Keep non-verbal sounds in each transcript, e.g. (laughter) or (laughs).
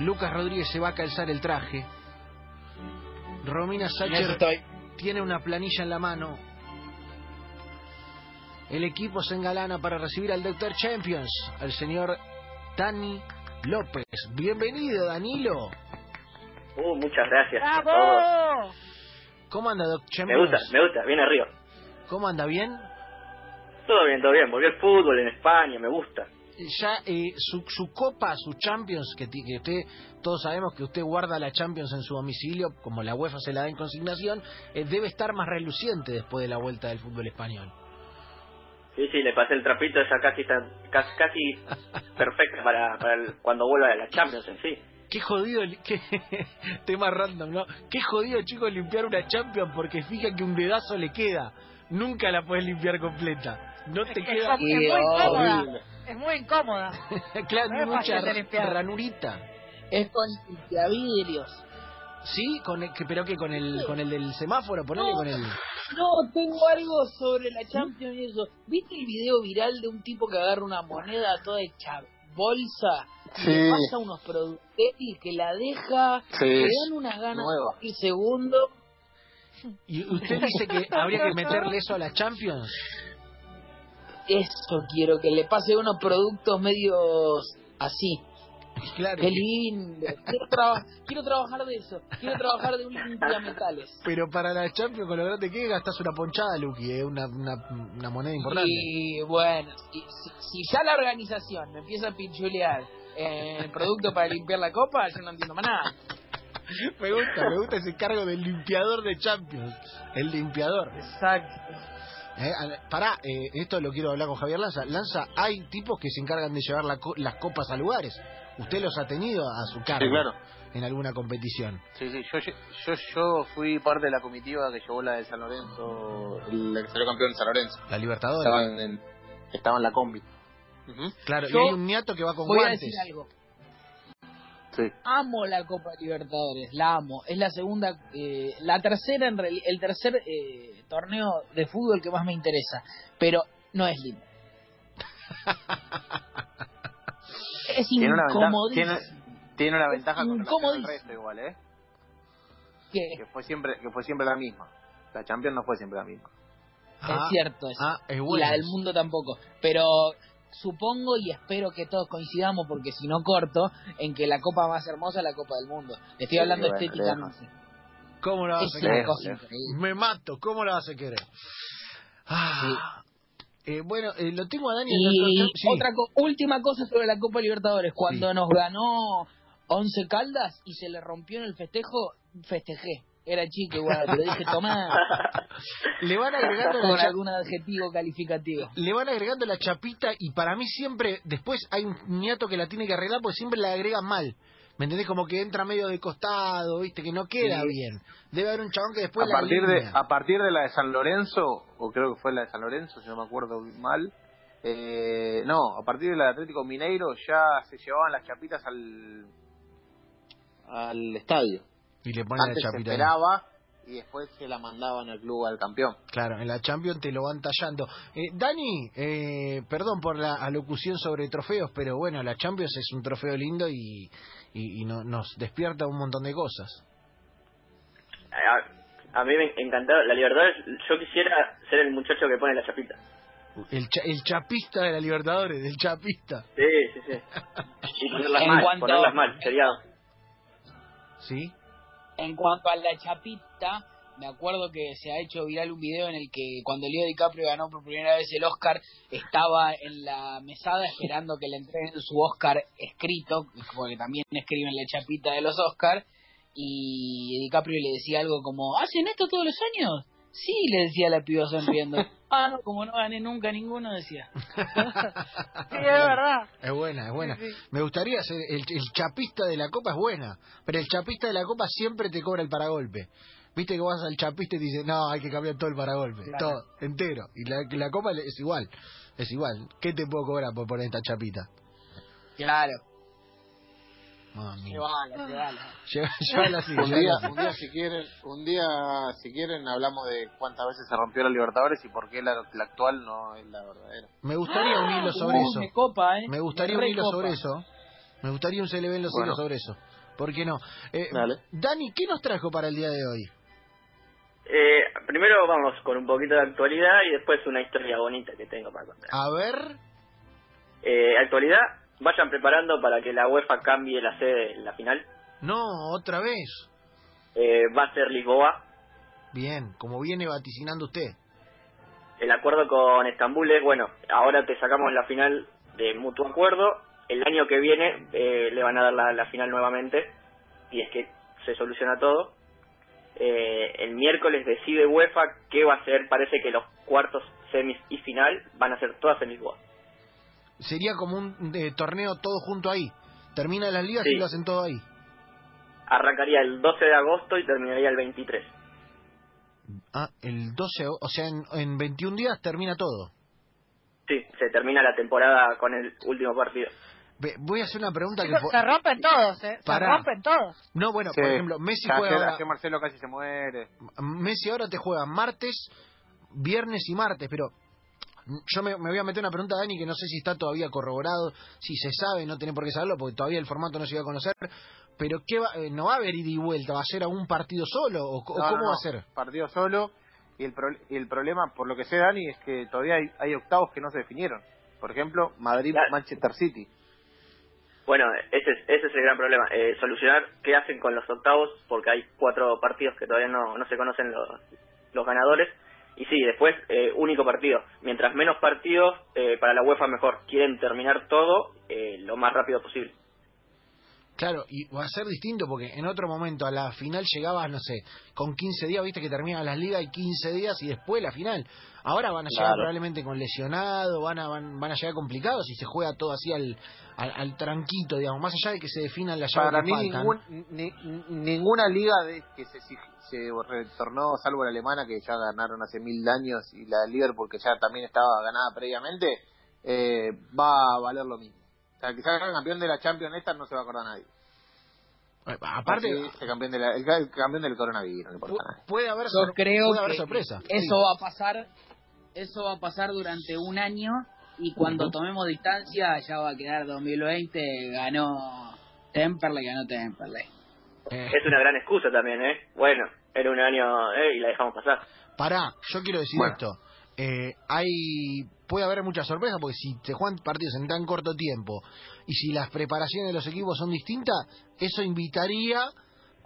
Lucas Rodríguez se va a calzar el traje. Romina Sacher tiene una planilla en la mano. El equipo se engalana para recibir al Doctor Champions, al señor Dani López. Bienvenido, Danilo. Uh, muchas gracias a todos. ¡Bravo! ¿Cómo anda, Doc Me Champions? gusta, me gusta, bien arriba. ¿Cómo anda? ¿Bien? Todo bien, todo bien. Volvió el fútbol en España, me gusta. Ya eh, su, su copa, su Champions, que, usted, todos sabemos que usted guarda la Champions en su domicilio, como la UEFA se la da en consignación, eh, debe estar más reluciente después de la vuelta del fútbol español. Sí, sí, le pasé el trapito, esa casi está, casi, casi (laughs) perfecta para, para el- cuando vuelva a la Champions en sí. Qué jodido, (laughs) qué tema random, ¿no? Qué jodido, chicos, limpiar una Champions porque fija que un dedazo le queda. Nunca la puedes limpiar completa. No te Es, queda. es muy incómoda. Es muy incómoda. (laughs) claro, no es mucha de ranurita. Es con limpiavidrios. Sí, con el, que, pero que con el con el del semáforo, ponele No. con el. No, tengo algo sobre la Champions y eso. ¿Viste el video viral de un tipo que agarra una moneda toda hecha bolsa y le pasa unos productos que la deja, Sí. le dan unas ganas Nueva. el segundo? Y usted dice que habría que meterle eso a la Champions. Eso quiero, que le pase unos productos medios así. Claro. Qué lindo. Quiero, traba- quiero trabajar de eso. Quiero trabajar de un limpiametales. Pero para la Champions, con lo grande que es, gastás una ponchada, Luqui, eh, una, una, una moneda importante. Y bueno, si, si- si ya la organización me empieza a pinchulear eh, producto para limpiar la copa, yo no entiendo más nada. (laughs) Me gusta, me gusta ese cargo del limpiador de Champions. El limpiador. Exacto. Eh, a- pará, eh, esto lo quiero hablar con Javier Lanza. Lanza, hay tipos que se encargan de llevar la co- las copas a lugares. ¿Usted los ha tenido a su cargo Sí, claro. en alguna competición? Sí, sí, yo, yo, yo fui parte de la comitiva que llevó la de San Lorenzo, el que salió campeón de San Lorenzo. La Libertadores. Estaban en, estaba en la combi. Ujú. Claro, Yo y hay un niato que va con Voy a guantes. decir algo. Sí. Amo la Copa Libertadores, la amo. Es la segunda, eh, la tercera, en reali- el tercer eh, torneo de fútbol que más me interesa. Pero no es lindo. (laughs) es Tiene una ventaja, incomodísimo. tiene, tiene una ventaja con Incomodísimo. resto igual, ¿eh? ¿Qué? Que fue siempre, que fue siempre la misma. La Champions no fue siempre la misma. Ah, es cierto eso. Ah, es y bueno. la del mundo tampoco. Pero supongo y espero que todos coincidamos, porque si no corto, en que la copa más hermosa es la Copa del Mundo. Le estoy Sí, hablando bueno, estéticamente. ¿Cómo la vas Es a querer? Me mato, ¿cómo la vas a querer? Ah, eh, bueno, eh, lo tengo a Dani. Y sí. otra co- última cosa sobre la Copa Libertadores. Cuando Sí. nos ganó Once Caldas y se le rompió en el festejo, festejé. Era chico igual, pero dije, tomá, (laughs) Le van agregando con algún adjetivo calificativo. le van agregando la chapita y para mí siempre, después hay un niato que la tiene que arreglar porque siempre la agregan mal. ¿Me entendés? Como que entra medio de costado, ¿viste? Que no queda Sí. bien. Debe haber un chabón que después a la partir de a partir de la de San Lorenzo o creo que fue la de San Lorenzo si no me acuerdo mal eh, no a partir de la de Atlético Mineiro ya se llevaban las chapitas al al estadio Y le ponen antes la se chapita. ahí. esperaba y después se la mandaban al club al campeón Claro, en la Champions te lo van tallando. Eh, Dani, eh, perdón por la alocución sobre trofeos, pero bueno, la Champions es un trofeo lindo y, y, y no- nos despierta un montón de cosas. A, a mí me encantó la Libertadores. Yo quisiera ser el muchacho que pone la chapita. El, cha- el chapista de la Libertadores, el chapista. Sí, sí, sí. (laughs) Y ponerlas En mal, ponerlas mal. Sería ¿Sí? En cuanto a la chapita, me acuerdo que se ha hecho viral un video en el que cuando Leo DiCaprio ganó por primera vez el Oscar, estaba en la mesada esperando que le entreguen su Oscar escrito, porque también escriben la chapita de los Oscar, y DiCaprio le decía algo como, ¿hacen esto todos los años? Sí, le decía la piba sonriendo. (laughs) ah, no, como no gané nunca ninguno, decía. (laughs) Sí, es verdad. Es buena, es buena. Sí, sí. Me gustaría ser el, el chapista de la copa es buena, pero el chapista de la copa siempre te cobra el paragolpe. Viste que vas al chapista y te dice, no, hay que cambiar todo el paragolpe, Claro. todo, entero. Y la, la copa es igual, es igual. ¿Qué te puedo cobrar por poner esta chapita? Claro. Llévala, llévala. Llévala así, un día un día si quieren un día si quieren hablamos de cuántas veces se rompió la Libertadores y por qué la, la actual no es la verdadera Me gustaría un hilo sobre Uh, eso. Me copa, ¿eh? Me gustaría Me un hilo sobre eso. Me gustaría un CLB en los Bueno. hilos sobre eso. ¿Por qué no? Eh, Dale. Dani, ¿qué nos trajo para el día de hoy? Eh, primero vamos con un poquito de actualidad y después una historia bonita que tengo para contar. A ver, Eh, actualidad, vayan preparando para que la UEFA cambie la sede en la final. no, otra vez. Eh, va a ser Lisboa. Bien, como viene vaticinando usted. El acuerdo con Estambul es, bueno, ahora te sacamos la final de mutuo acuerdo. El año que viene eh, le van a dar la, la final nuevamente y es que se soluciona todo. Eh, el miércoles decide UEFA qué va a ser. Parece que los cuartos, semis y final van a ser todas en Lisboa. Sería como un eh, torneo todo junto ahí. Termina las ligas Sí. y lo hacen todo ahí. Arrancaría el 12 de agosto y terminaría el 23. Ah, el 12, o sea, en, en 21 días termina todo. Sí, se termina la temporada con el último partido. Ve- Voy a hacer una pregunta que... Chicos, po- se rompen todos, ¿eh? Se rompen todos. No, bueno, Sí. por ejemplo, Messi Ya, juega ahora... ayer Marcelo casi se muere. Messi ahora te juega martes, viernes y martes, pero yo me, me voy a meter una pregunta a Dani que no sé si está todavía corroborado, si se sabe, no tiene por qué saberlo, porque todavía el formato no se iba a conocer, pero ¿qué va, eh, no va a haber ida y vuelta, va a ser a un partido solo, o, No, cómo no, va a ser? Partido solo. Y el, pro- y el problema, por lo que sé, Dani, es que todavía hay, hay octavos que no se definieron. Por ejemplo, Claro. Madrid-Manchester City. Bueno, ese es, ese es el gran problema. Eh, solucionar qué hacen con los octavos, porque hay cuatro partidos que todavía no, no se conocen los, los ganadores. Y sí, después, eh, único partido. Mientras menos partidos, eh, para la UEFA mejor. Quieren terminar todo eh, lo más rápido posible. Claro, y va a ser distinto porque en otro momento a la final llegabas, no sé, con 15 días, viste que terminan las ligas y 15 días y después la final. Ahora van a llegar Claro. probablemente con lesionado, van a, van, van a llegar complicados y se juega todo así al, al, al tranquito, digamos, más allá de que se definan las llaves Para que mí, ningún- ni- ninguna liga de que se, se retornó, salvo la alemana, que ya ganaron hace mil años, y la de Liverpool, que ya también estaba ganada previamente, eh, va a valer lo mismo. O sea, que salga campeón de la Champions esta no se va a acordar nadie. Eh, Aparte, el campeón, de la- el, el campeón del coronavirus, no le importa puede haber, sor- creo puede haber sorpresa. eso va a pasar, eso va a pasar durante un año y cuando tomemos distancia ya va a quedar 2020 ganó Temperley, ganó Temperley. Eh, Es una gran excusa también, ¿eh? Bueno, era un año eh, y la dejamos pasar. Pará, yo quiero decir Bueno. esto. Eh, hay puede haber muchas sorpresas porque si se juegan partidos en tan corto tiempo y si las preparaciones de los equipos son distintas, eso invitaría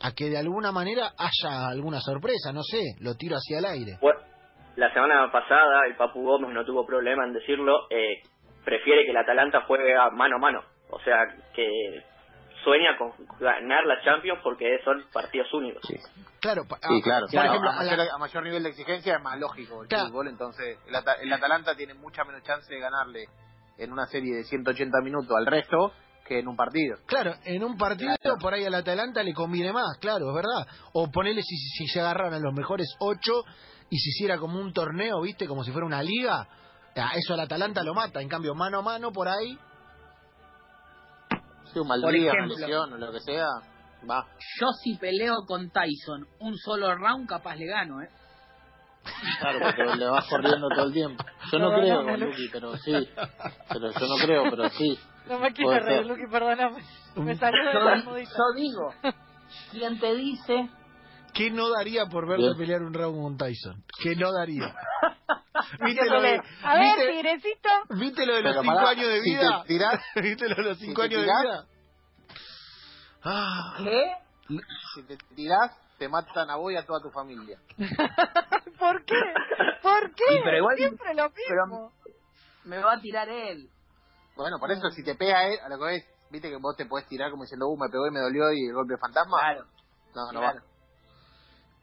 a que de alguna manera haya alguna sorpresa, no sé, lo tiro hacia el aire. Bueno, la semana pasada el Papu Gómez no tuvo problema en decirlo. eh, prefiere que el Atalanta juegue mano a mano. O sea, que sueña con ganar la Champions porque son partidos únicos. Claro, pa- Sí, claro. por Claro, ejemplo, a, a la- mayor, a mayor nivel de exigencia es más lógico el Claro. fútbol, entonces el, Ata- el Atalanta tiene mucha menos chance de ganarle en una serie de 180 minutos al resto que en un partido. Claro, en un partido Claro. por ahí al Atalanta le conviene más, claro, es verdad. O ponerle si, si se agarraran los mejores ocho y se hiciera como un torneo, ¿viste? Como si fuera una liga. Eso al Atalanta lo mata. En cambio, mano a mano por ahí. Si un mal Por día, una ejemplo. lesión o lo que sea, va. Yo si peleo con Tyson un solo round capaz le gano, ¿eh? Claro, porque le vas corriendo todo el tiempo. Yo no creo, Luqui. Luqui, pero sí. Pero yo no creo, pero sí. No me Puede reír, ser. Luqui, perdóname. Me salió de Yo, la yo digo, ¿quién te dice? ¿Qué no daría por verlo Bien. pelear un round con Tyson? ¿Qué no daría? (laughs) (laughs) ¿Viste lo, de, A ver, viste- tigrecito. viste lo de los Pero cinco pará, años de si te vida? tirás- (laughs) ¿Viste lo de los si cinco te años de tirás- vida? Ah, ¿Qué? Si te tirás, te matan a vos y a toda tu familia. (laughs) ¿Por qué? ¿Por qué? Sí, pero igual- Siempre lo pero- mismo. Me va a tirar él. Bueno, por eso si te pega él, a lo que ves, viste que vos te podés tirar como diciendo, uh, me pegó y me dolió y el golpe de fantasma. Claro, No, no claro. va.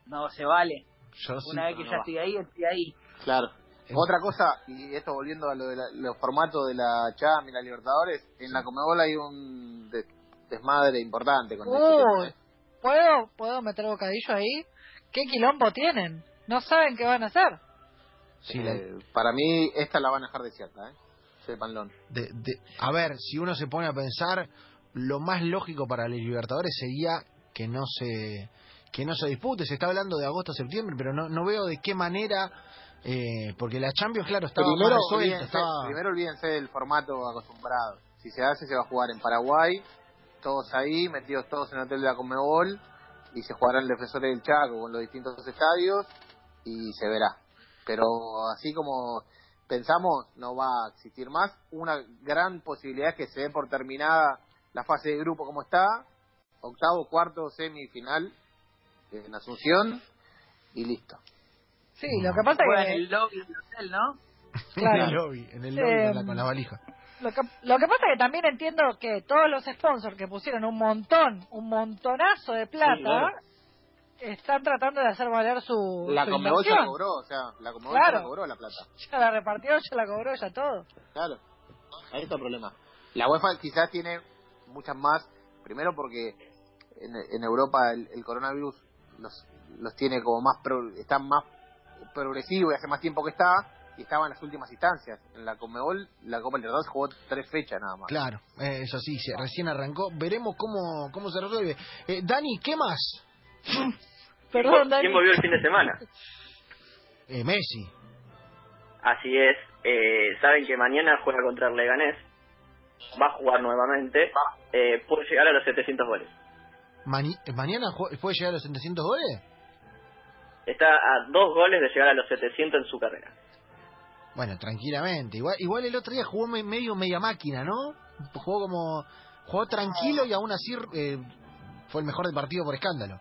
No se vale. yo sí. Una vez que no ya va. estoy ahí, estoy ahí. Claro. Otra cosa, y esto volviendo a lo de la- los formatos de la Champions y la Libertadores, en la Comebol hay un de- desmadre importante con ¿eh? ¿puedo, ¿puedo meter bocadillo ahí? ¿Qué quilombo tienen? No saben qué van a hacer. Sí, la- Eh, para mí, esta la van a dejar desierta, ¿eh? Sépanlo. de- de- a ver, si uno se pone a pensar, lo más lógico para los Libertadores sería que no se que no se dispute. Se está hablando de agosto a septiembre, pero no, no veo de qué manera, eh, porque la Champions, claro, estaba Primero, resuelta, olvídense, estaba... primero olvídense del formato acostumbrado. Si se hace, se va a jugar en Paraguay, todos ahí, metidos todos en el hotel de la Conmebol, y se jugarán el Defensores del Chaco con los distintos estadios, y se verá. Pero así como pensamos, no va a existir más. Una gran posibilidad es que se dé por terminada la fase de grupo como está, octavo, cuarto, semifinal en Asunción, y listo. Sí, lo que pasa es en que... el lobby del hotel, ¿no? (laughs) Claro. En el lobby, en el lobby Eh, con, la, con la valija. Lo que, lo que pasa es que también entiendo que todos los sponsors que pusieron un montón, un montonazo de plata, Sí, claro. están tratando de hacer valer su, La su Conmebol ya la cobró, o sea, la Conmebol Claro. ya la cobró la plata. Ya la repartió, ya la cobró, ya todo. Claro, ahí está el problema. La UEFA quizás tiene muchas más, primero porque en, en Europa el, el coronavirus los, los tiene como más, pro- están más progresivo y hace más tiempo que está, y estaba en las últimas instancias. En la Conmebol, la Copa Libertadores jugó tres fechas nada más. Claro, eh, es así, se, recién arrancó. Veremos cómo, cómo se resuelve. Eh, Dani, ¿qué más? (laughs) Perdón, Dani. ¿Quién volvió el fin de semana? (laughs) Eh, Messi. Así es. Eh, Saben que mañana juega contra el Leganés. Va a jugar nuevamente. Eh, puede llegar a los 700 goles. Mani- ¿Mañana puede llegar a los 700 goles? Está a dos goles de llegar a los 700 en su carrera. Bueno, tranquilamente. Igual, igual el otro día jugó me- medio media máquina, ¿no? Jugó como... Jugó tranquilo y aún así eh, fue el mejor del partido por escándalo.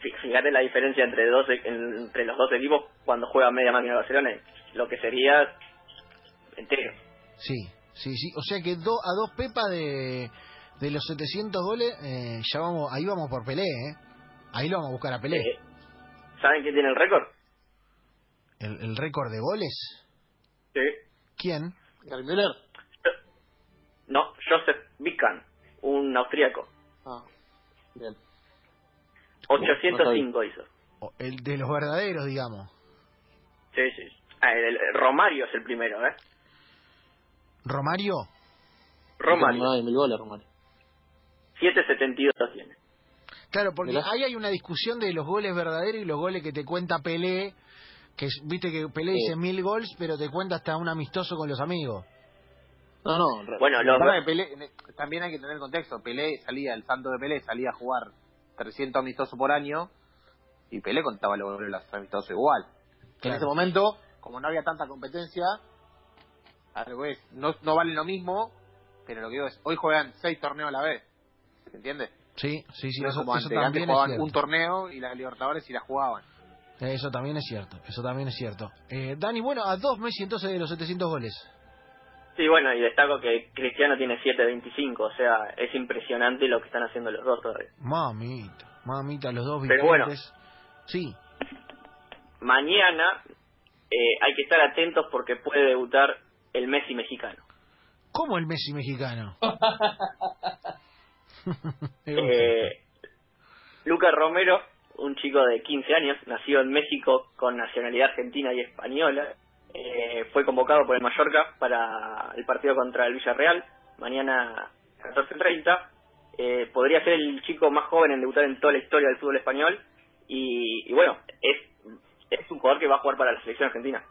Fí- Fíjate la diferencia entre dos e- entre los dos equipos cuando juega media máquina Barcelona. y Lo que sería entero. Sí, sí, sí. O sea que do- a dos pepas de, de los 700 goles, eh, ya vamos, ahí vamos por Pelé, ¿eh? Ahí lo vamos a buscar a Pelé. Eh, ¿Saben quién tiene el récord? ¿El, el récord de goles? Sí. ¿Quién? Gary Müller. No, Joseph Bican, un austríaco. Ah, bien. 805 hizo. El de los verdaderos, digamos. Sí, sí. Ah, el- el- Romario es el primero, ¿eh? ¿Romario? Romario. No, mil goles, Romario. 772 tiene. Claro, porque ahí hay una discusión de los goles verdaderos y los goles que te cuenta Pelé, que es- viste que Pelé Sí. dice mil goles, pero te cuenta hasta un amistoso con los amigos. No, no. Bueno, lo es Pelé, también hay que tener contexto. Pelé salía, el santo de Pelé salía a jugar 300 amistosos por año y Pelé contaba los goles de los amistosos igual. En Claro. ese momento, como no había tanta competencia, al revés, no, no valen lo mismo, pero lo que digo es, hoy juegan seis torneos a la vez. ¿Se entiende? Sí, sí, sí, no eso, como eso antes, que antes también es jugaban cierto. un torneo y la Libertadores y la jugaban. Eso también es cierto, eso también es cierto. Eh, Dani, bueno, a dos Messi entonces de los 700 goles. Sí, bueno, y destaco que Cristiano tiene 725, o sea, es impresionante lo que están haciendo los dos todavía. Mamita, mamita, los dos Pero bueno. Sí, Mañana eh, hay que estar atentos porque puede debutar el Messi mexicano. ¿cómo el Messi mexicano? (laughs) (laughs) Eh, Lucas Romero, un chico de 15 años, nacido en México con nacionalidad argentina y española, eh, fue convocado por el Mallorca para el partido contra el Villarreal, mañana 14.30. Eh, podría ser el chico más joven en debutar en toda la historia del fútbol español y, y bueno, es, es un jugador que va a jugar para la selección argentina.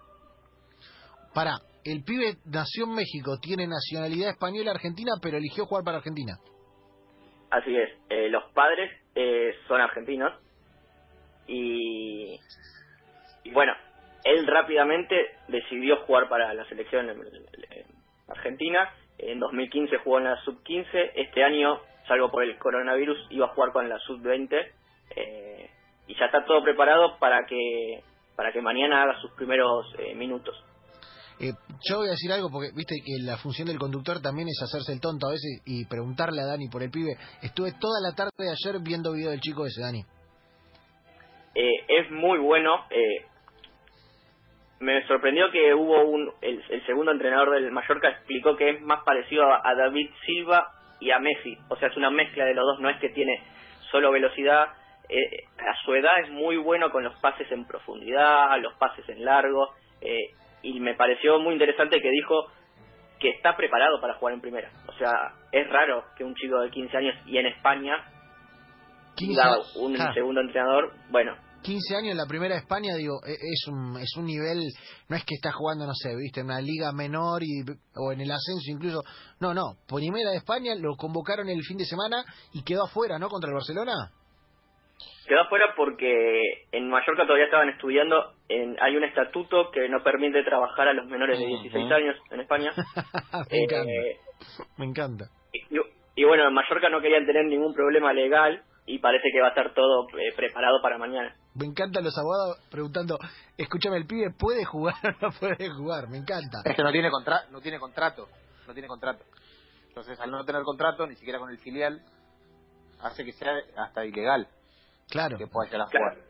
Para, el pibe nació en México, tiene nacionalidad española argentina, pero eligió jugar para Argentina. Así es, eh, los padres eh, son argentinos y, bueno, él rápidamente decidió jugar para la selección argentina. En 2015 jugó en la sub-15, este año, salvo por el coronavirus, iba a jugar con la sub-20 eh, y ya está todo preparado para que para que mañana haga sus primeros eh, minutos. Eh, yo voy a decir algo porque viste que la función del conductor también es hacerse el tonto a veces y preguntarle a Dani por el pibe. Estuve toda la tarde de ayer viendo video del chico ese, Dani. Eh, es muy bueno. eh, me sorprendió que hubo un el, el segundo entrenador del Mallorca explicó que es más parecido a, David Silva y a Messi. O sea, es una mezcla de los dos. No es que tiene solo velocidad. eh, a su edad es muy bueno con los pases en profundidad, los pases en largo. eh, y me pareció muy interesante que dijo que está preparado para jugar en primera. O sea, es raro que un chico de 15 años y en España ¿Quién diga es? un segundo entrenador, bueno, 15 años en la primera de España, digo, e- es un, es un nivel, no es que está jugando, no sé, viste, en una liga menor y, o en el ascenso incluso. No, no, primera de España lo convocaron el fin de semana y quedó afuera, ¿no? Contra el Barcelona. Quedó afuera porque en Mallorca todavía estaban estudiando, en, hay un estatuto que no permite trabajar a los menores de 16 Ujú. años en España. (laughs) me Eh, encanta, me encanta. y, y bueno, en Mallorca no querían tener ningún problema legal y parece que va a estar todo eh, preparado para mañana. Me encantan los abogados preguntando, escúchame, ¿el pibe puede jugar o no puede jugar? Me encanta. Es que no tiene, contra no tiene contrato. No tiene contrato. Entonces, al no tener contrato, ni siquiera con el filial, hace que sea hasta ilegal Claro. que pueda llegar a Claro. jugar.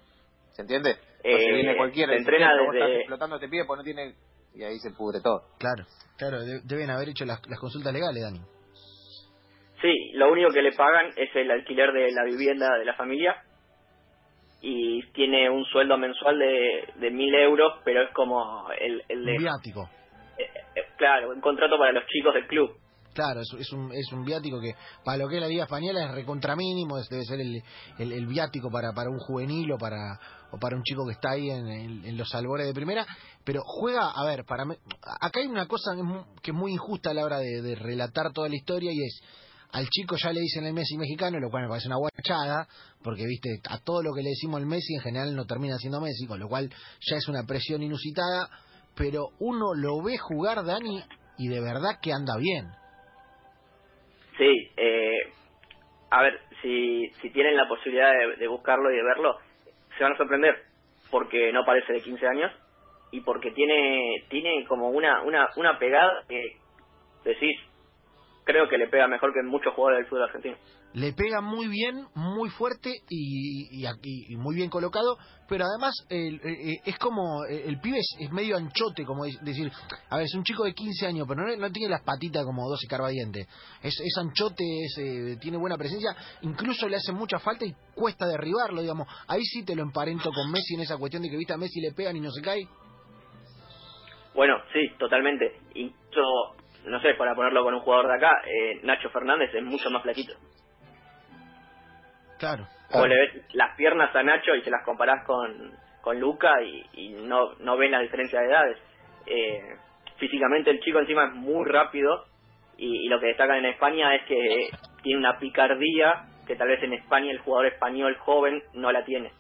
¿Se entiende? Entonces Eh, viene cualquiera dice, entrena "Che, vos desde- estás explotando este pibe porque no tiene... Y ahí se pudre todo. Claro, claro, de- deben haber hecho las, las consultas legales, Dani. Sí, lo único que le pagan es el alquiler de la vivienda de la familia y tiene un sueldo mensual de, de mil euros, pero es como el, el de... Un viático. eh, eh, claro, un contrato para los chicos del club. Claro, es, un, es un viático que para lo que es la Liga Española es recontramínimo, es- debe ser el, el, viático para, para un juvenil o para, o para un chico que está ahí en, los albores de primera, pero juega, a ver, para mí- acá hay una cosa que es mu- que es muy injusta a la hora de, de relatar toda la historia y es, al chico ya le dicen el Messi mexicano, lo cual me parece una guachada, porque viste, a todo lo que le decimos el Messi en general no termina siendo Messi, con lo cual ya es una presión inusitada, pero uno lo ve jugar, Dani, y de verdad que anda bien. A ver, si, si tienen la posibilidad de, de buscarlo y de verlo, se van a sorprender, porque no parece de 15 años y porque tiene tiene como una una una pegada que decís, creo que le pega mejor que muchos jugadores del fútbol argentino. le pega muy bien, muy fuerte y, y, y- y muy bien colocado, pero además el- eh, eh, es como eh, el pibe es, es medio anchote, como de- decir, a ver, es un chico de 15 años, pero no, no tiene las patitas como 12 carbadientes, es, es anchote, es, eh, tiene buena presencia, incluso le hace mucha falta y cuesta derribarlo, digamos, ahí sí te lo emparento con Messi en esa cuestión de que viste a Messi le pegan y no se cae. Bueno, sí, totalmente. Incluso, no sé, para ponerlo con un jugador de acá, eh, Nacho Fernández es mucho más flaquito. Claro. Vos le ves las piernas a Nacho y se las comparás con, con Luca y, y no, no ven la diferencia de edades. Eh, físicamente el chico encima es muy rápido y, y lo que destacan en España es que tiene una picardía que tal vez en España el jugador español joven no la tiene.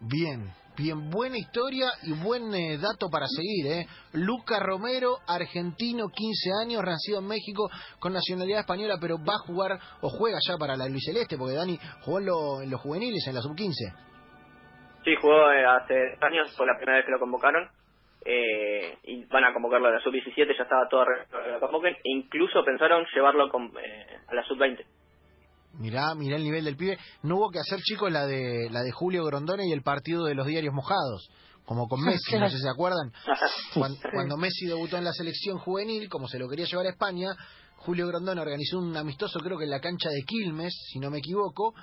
Bien, bien, buena historia y buen eh, dato para seguir, ¿eh? Luca Romero, argentino, 15 años, nacido en México, con nacionalidad española, pero va a jugar o juega ya para la Luis Celeste, porque Dani jugó en, lo- en los juveniles, en la sub-15. Sí, jugó eh, hace años, fue la primera vez que lo convocaron. eh, y van a convocarlo a la sub-17, ya estaba todo que lo convoquen. E incluso pensaron llevarlo con, eh, a la sub-20. Mirá, mirá el nivel del pibe. No hubo que hacer, chicos, la de, la de Julio Grondona y el partido de los diarios mojados, como con (laughs) Messi, no sé si se acuerdan. (laughs) Cuando, cuando Messi debutó en la selección juvenil, como se lo quería llevar a España, Julio Grondona organizó un amistoso, creo que en la cancha de Quilmes, si no me equivoco,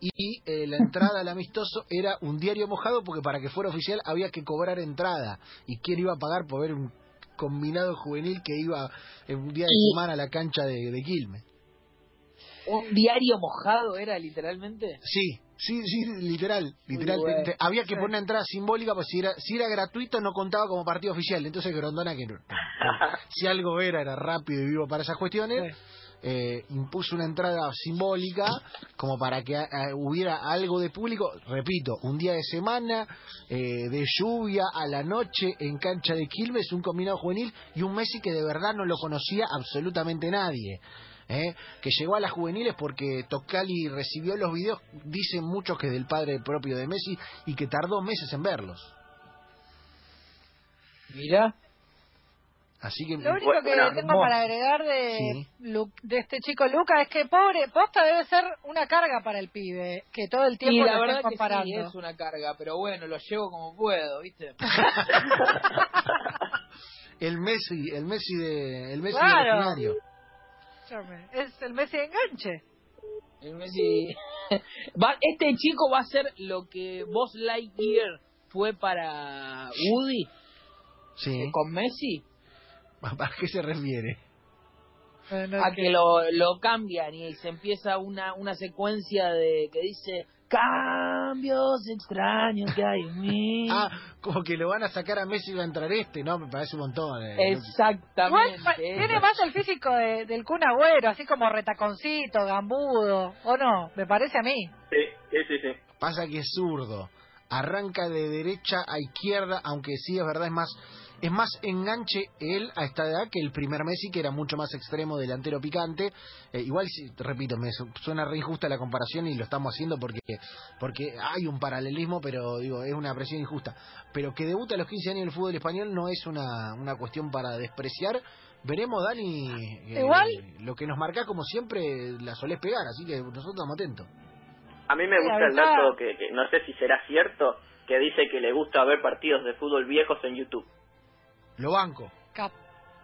y eh, la entrada al amistoso era un diario mojado porque para que fuera oficial había que cobrar entrada. ¿Y quién iba a pagar por ver un combinado juvenil que iba en un día de semana a la cancha de, de Quilmes? Un diario mojado era literalmente. Sí, sí, sí, literal, literal. bueno. Te- te- había que poner una entrada simbólica, pues si era, si era gratuito no contaba como partido oficial. Entonces Grondona, que no- (laughs) si algo era, era rápido y vivo para esas cuestiones, eh, impuso una entrada simbólica como para que ah, hubiera algo de público. Repito, un día de semana, eh, de lluvia, a la noche, en cancha de Quilmes, un combinado juvenil y un Messi que de verdad no lo conocía absolutamente nadie. ¿eh? que llegó a las juveniles porque Tocali recibió los videos, dicen muchos que del padre propio de Messi y que tardó meses en verlos. Mirá. Así que Lo único Bueno, que bueno, tengo para agregar de, Sí. Lu- de este chico Luca es que pobre, posta debe ser una carga para el pibe, que todo el Y tiempo la lo verdad estén que comparando. sí, es una carga, pero bueno, lo llevo como puedo, ¿viste? (laughs) el Messi, el Messi de, el Messi Claro. Es el Messi de enganche. El Messi... (laughs) Va- este chico va a ser lo que Boss Lightyear fue para Woody Sí. con Messi, ¿A qué se refiere? Eh, a que lo, lo cambian y se empieza una, una secuencia de que dice cambios extraños que hay en mí. (laughs) Ah, como que lo van a sacar a Messi y va a entrar este, ¿no? Me parece un montón. eh. Exactamente. tiene más el físico de- del Kun Agüero, así como retaconcito, gambudo, ¿o no? Me parece a mí. Sí, sí, sí, sí. Pasa que es zurdo. Arranca de derecha a izquierda, aunque sí es verdad, es más es más enganche él a esta edad que el primer Messi, que era mucho más extremo, delantero picante. Eh, igual, si- repito, me su- suena re injusta la comparación y lo estamos haciendo porque porque hay un paralelismo, pero digo, es una presión injusta. Pero que debuta a los 15 años en el fútbol español no es una, una cuestión para despreciar. Veremos, Dani, eh, Igual. lo que nos marca como siempre la solés pegar, así que nosotros estamos atentos. A mí me gusta el dato que, que no sé si será cierto, que dice que le gusta ver partidos de fútbol viejos en YouTube. Lo banco. Cap-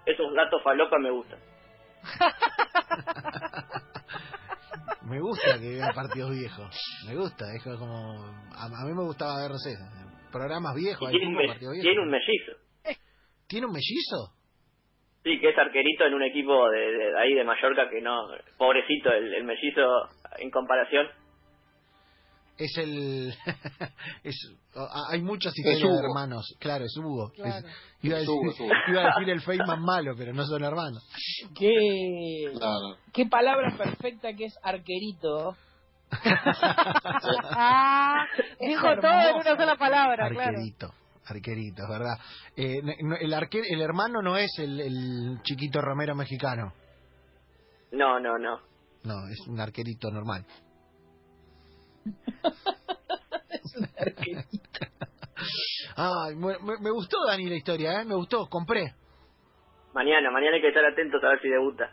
Esos datos falopa me gustan. (laughs) Me gusta que vean partidos viejos. Me gusta, es como. A, a mí me gustaba ver, no sé, programas viejos. tiene un, viejos. tiene un mellizo. ¿Tiene un mellizo? Sí, que es arquerito en un equipo de, de ahí de Mallorca que no... Pobrecito el, el mellizo en comparación. Es el. (laughs) es, hay de Hugo. hermanos. Claro, es Hugo. Claro. Es- iba, a Es decir, Hugo, iba a decir el Feynman malo, pero no son hermanos. Qué, Claro. qué palabra perfecta que es arquerito. (laughs) Ah, dijo todo en una hermoso. sola palabra, claro. Arquerito. Arquerito, es verdad. Eh, no, el, arquer, el hermano no es el, el chiquito Romero mexicano. No, no, no. No, es un arquerito normal. Ay, me, me- gustó, Dani, la historia, ¿eh? Me gustó, compré. Mañana, mañana hay que estar atentos a ver si debuta.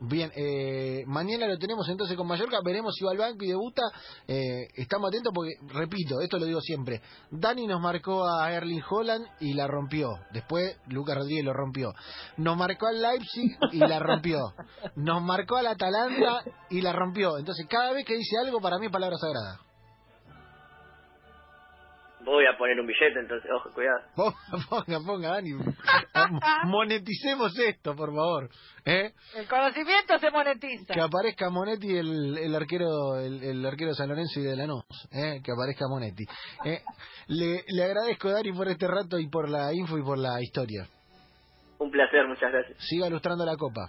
Bien, eh, mañana lo tenemos entonces con Mallorca, veremos si va al banco y debuta. Eh, estamos atentos porque, repito, esto lo digo siempre, Dani nos marcó a Erling Holland y la rompió. Después Lucas Rodríguez lo rompió. Nos marcó al Leipzig y la rompió. (laughs) Nos marcó al Atalanta y la rompió. Entonces cada vez que dice algo para mí es palabra sagrada. Voy a poner un billete, entonces, ojo, cuidado. (laughs) Ponga, ponga, ponga, Dani. (laughs) Moneticemos esto, por favor. ¿Eh? El conocimiento se monetiza. Que aparezca Monetti, el, el arquero el, el arquero San Lorenzo y de Lanús. ¿eh? Que aparezca Monetti. ¿eh? Le, le agradezco, Dani, por este rato y por la info y por la historia. Un placer, muchas gracias. Siga ilustrando la copa.